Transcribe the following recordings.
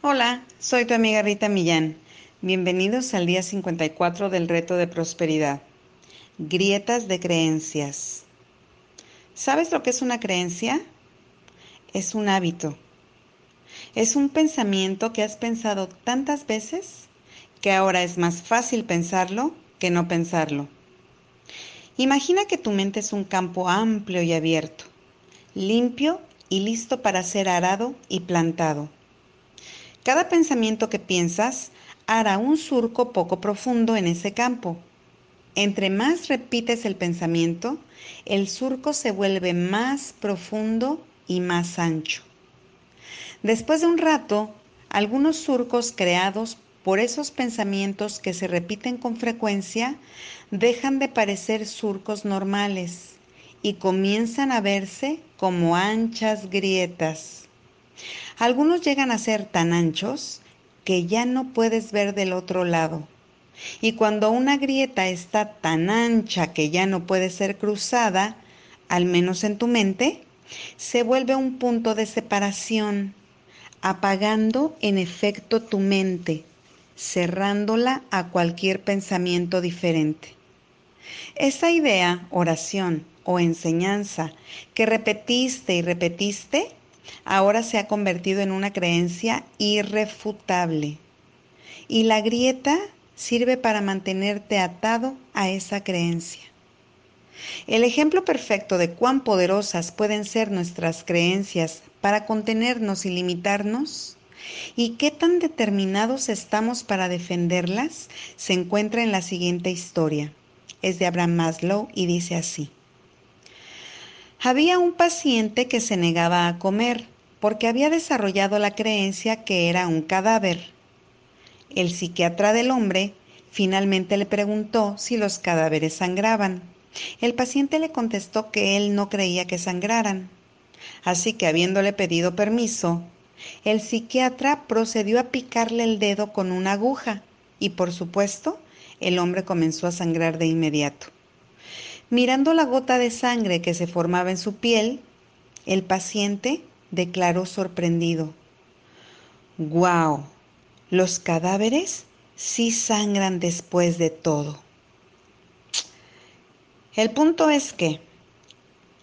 Hola, soy tu amiga Rita Millán. Bienvenidos al día 54 del reto de prosperidad. Grietas de creencias. ¿Sabes lo que es una creencia? Es un hábito. Es un pensamiento que has pensado tantas veces que ahora es más fácil pensarlo que no pensarlo. Imagina que tu mente es un campo amplio y abierto, limpio y listo para ser arado y plantado. Cada pensamiento que piensas hará un surco poco profundo en ese campo. Entre más repites el pensamiento, el surco se vuelve más profundo y más ancho. Después de un rato, algunos surcos creados por esos pensamientos que se repiten con frecuencia dejan de parecer surcos normales y comienzan a verse como anchas grietas. Algunos llegan a ser tan anchos que ya no puedes ver del otro lado. Y cuando una grieta está tan ancha que ya no puede ser cruzada, al menos en tu mente, se vuelve un punto de separación, apagando en efecto tu mente, cerrándola a cualquier pensamiento diferente. Esa idea, oración o enseñanza que repetiste y repetiste ahora se ha convertido en una creencia irrefutable. Y la grieta sirve para mantenerte atado a esa creencia. El ejemplo perfecto de cuán poderosas pueden ser nuestras creencias para contenernos y limitarnos y qué tan determinados estamos para defenderlas se encuentra en la siguiente historia. Es de Abraham Maslow y dice así. Había un paciente que se negaba a comer porque había desarrollado la creencia que era un cadáver. El psiquiatra del hombre finalmente le preguntó si los cadáveres sangraban. El paciente le contestó que él no creía que sangraran. Así que habiéndole pedido permiso, el psiquiatra procedió a picarle el dedo con una aguja y por supuesto el hombre comenzó a sangrar de inmediato. Mirando la gota de sangre que se formaba en su piel, el paciente declaró sorprendido. ¡Guau! Los cadáveres sí sangran después de todo. El punto es que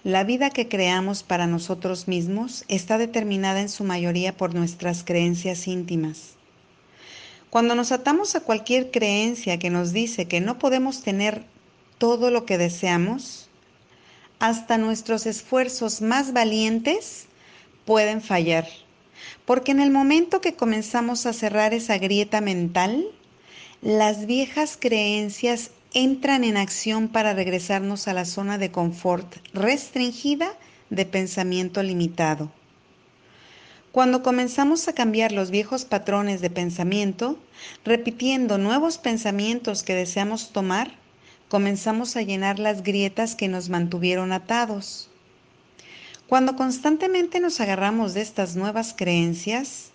la vida que creamos para nosotros mismos está determinada en su mayoría por nuestras creencias íntimas. Cuando nos atamos a cualquier creencia que nos dice que no podemos tener todo lo que deseamos, hasta nuestros esfuerzos más valientes pueden fallar. Porque en el momento que comenzamos a cerrar esa grieta mental, las viejas creencias entran en acción para regresarnos a la zona de confort restringida de pensamiento limitado. Cuando comenzamos a cambiar los viejos patrones de pensamiento, repitiendo nuevos pensamientos que deseamos tomar, comenzamos a llenar las grietas que nos mantuvieron atados. Cuando constantemente nos agarramos de estas nuevas creencias,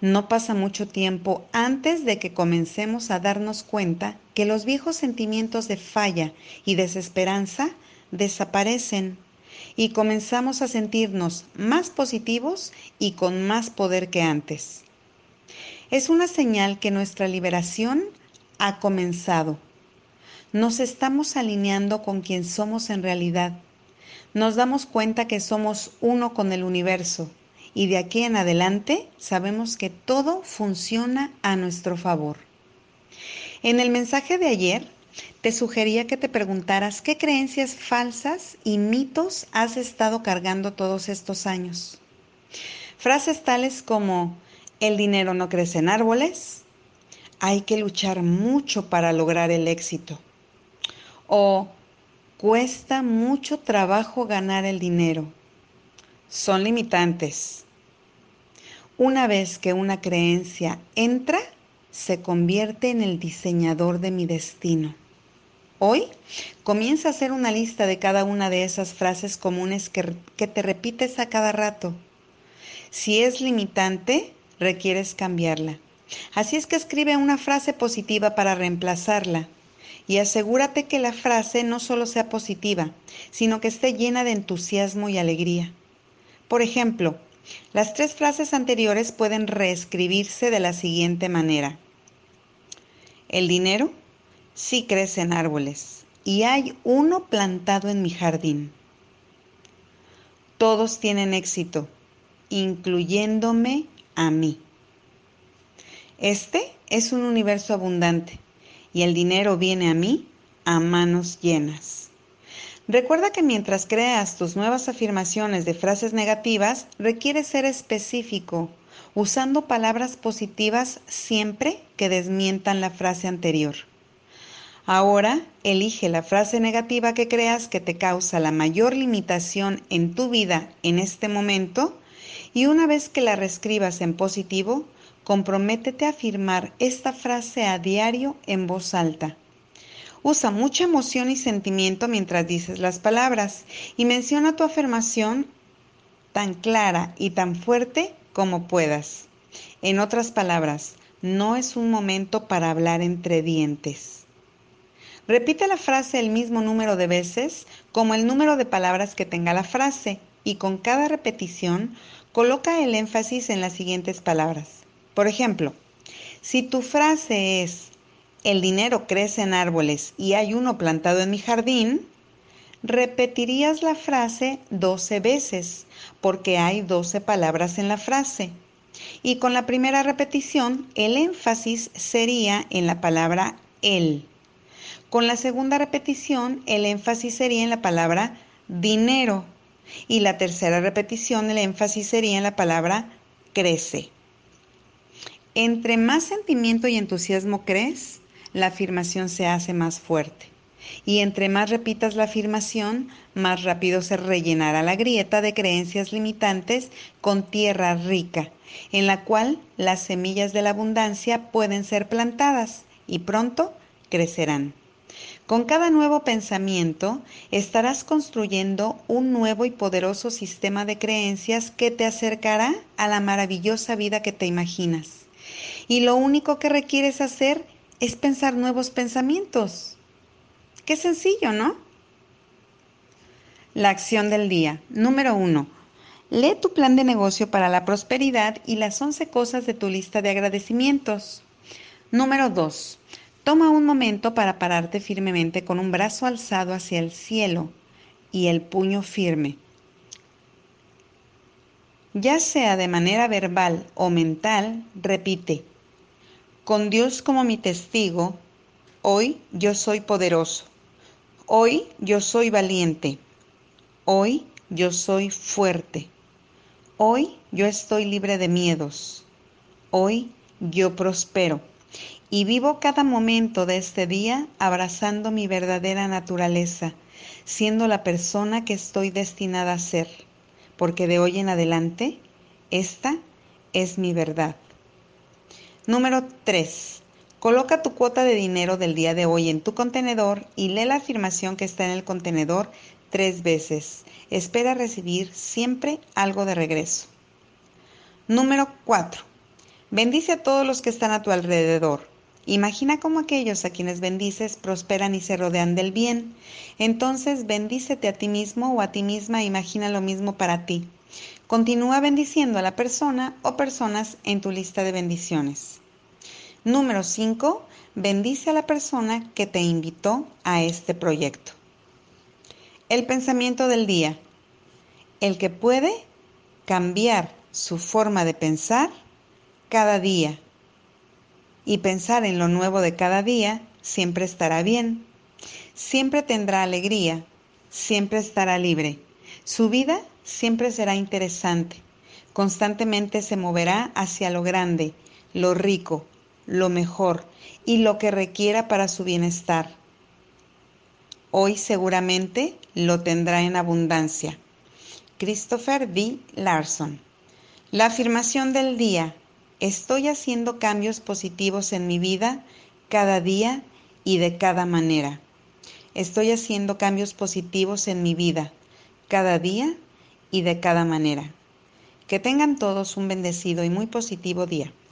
no pasa mucho tiempo antes de que comencemos a darnos cuenta que los viejos sentimientos de falla y desesperanza desaparecen y comenzamos a sentirnos más positivos y con más poder que antes. Es una señal que nuestra liberación ha comenzado nos estamos alineando con quien somos en realidad. Nos damos cuenta que somos uno con el universo y de aquí en adelante sabemos que todo funciona a nuestro favor. En el mensaje de ayer te sugería que te preguntaras qué creencias falsas y mitos has estado cargando todos estos años. Frases tales como el dinero no crece en árboles, hay que luchar mucho para lograr el éxito o cuesta mucho trabajo ganar el dinero. Son limitantes. Una vez que una creencia entra, se convierte en el diseñador de mi destino. Hoy comienza a hacer una lista de cada una de esas frases comunes que, que, te repites a cada rato. Si es limitante, requieres cambiarla. Así es que escribe una frase positiva para reemplazarla y asegúrate que la frase no solo sea positiva, sino que esté llena de entusiasmo y alegría. Por ejemplo, Las tres frases anteriores pueden reescribirse de la siguiente manera. El dinero sí crece en árboles y hay uno plantado en mi jardín. Todos tienen éxito, incluyéndome a mí. Este es un universo abundante y el dinero viene a mí a manos llenas. Recuerda que mientras creas tus nuevas afirmaciones de frases negativas, requiere ser específico, usando palabras positivas siempre que desmientan la frase anterior. Ahora, elige la frase negativa que creas que te causa la mayor limitación en tu vida en este momento y una vez que la reescribas en positivo, comprométete a afirmar esta frase a diario en voz alta. Usa mucha emoción y sentimiento mientras dices las palabras y menciona tu afirmación tan clara y tan fuerte como puedas. En otras palabras, no es un momento para hablar entre dientes. Repite la frase el mismo número de veces como el número de palabras que tenga la frase y con cada repetición coloca el énfasis en las siguientes palabras. Por ejemplo, si tu frase es el dinero crece en árboles y hay uno plantado en mi jardín, repetirías la frase 12 veces, porque hay 12 palabras en la frase. Y con la primera repetición, el énfasis sería en la palabra el. Con la segunda repetición, el énfasis sería en la palabra dinero. Y la tercera repetición, el énfasis sería en la palabra crece. Entre más sentimiento y entusiasmo crees, la afirmación se hace más fuerte. Y entre más repitas la afirmación, más rápido se rellenará la grieta de creencias limitantes con tierra rica, en la cual las semillas de la abundancia pueden ser plantadas y pronto crecerán. Con cada nuevo pensamiento estarás construyendo un nuevo y poderoso sistema de creencias que te acercará a la maravillosa vida que te imaginas. Y lo único que requieres hacer es pensar nuevos pensamientos. Qué sencillo, ¿no? La acción del día. Número uno. Lee tu plan de negocio para la prosperidad y las 11 cosas de tu lista de agradecimientos. Número 2. Toma un momento para pararte firmemente con un brazo alzado hacia el cielo y el puño firme. Ya sea de manera verbal o mental, repite, con Dios como mi testigo, hoy yo soy poderoso. Hoy yo soy valiente. Hoy yo soy fuerte. Hoy yo estoy libre de miedos. Hoy yo prospero. Y vivo cada momento de este día abrazando mi verdadera naturaleza, siendo la persona que estoy destinada a ser, porque de hoy en adelante esta es mi verdad. Número 3. Coloca tu cuota de dinero del día de hoy en tu contenedor y lee la afirmación que está en el contenedor tres veces. Espera recibir siempre algo de regreso. Número 4. Bendice a todos los que están a tu alrededor. Imagina cómo aquellos a quienes bendices prosperan y se rodean del bien. Entonces bendícete a ti mismo o a ti misma imagina lo mismo para ti. Continúa bendiciendo a la persona o personas en tu lista de bendiciones. Número 5. Bendice a la persona que te invitó a este proyecto. El pensamiento del día. El que puede cambiar su forma de pensar cada día y pensar en lo nuevo de cada día siempre estará bien. Siempre tendrá alegría, siempre estará libre. Su vida siempre será interesante. Constantemente se moverá hacia lo grande, lo rico, lo mejor y lo que requiera para su bienestar. Hoy seguramente lo tendrá en abundancia. Christopher D. Larson. La afirmación del día. Estoy haciendo cambios positivos en mi vida cada día y de cada manera. Estoy haciendo cambios positivos en mi vida cada día y de cada manera. Que tengan todos un bendecido y muy positivo día.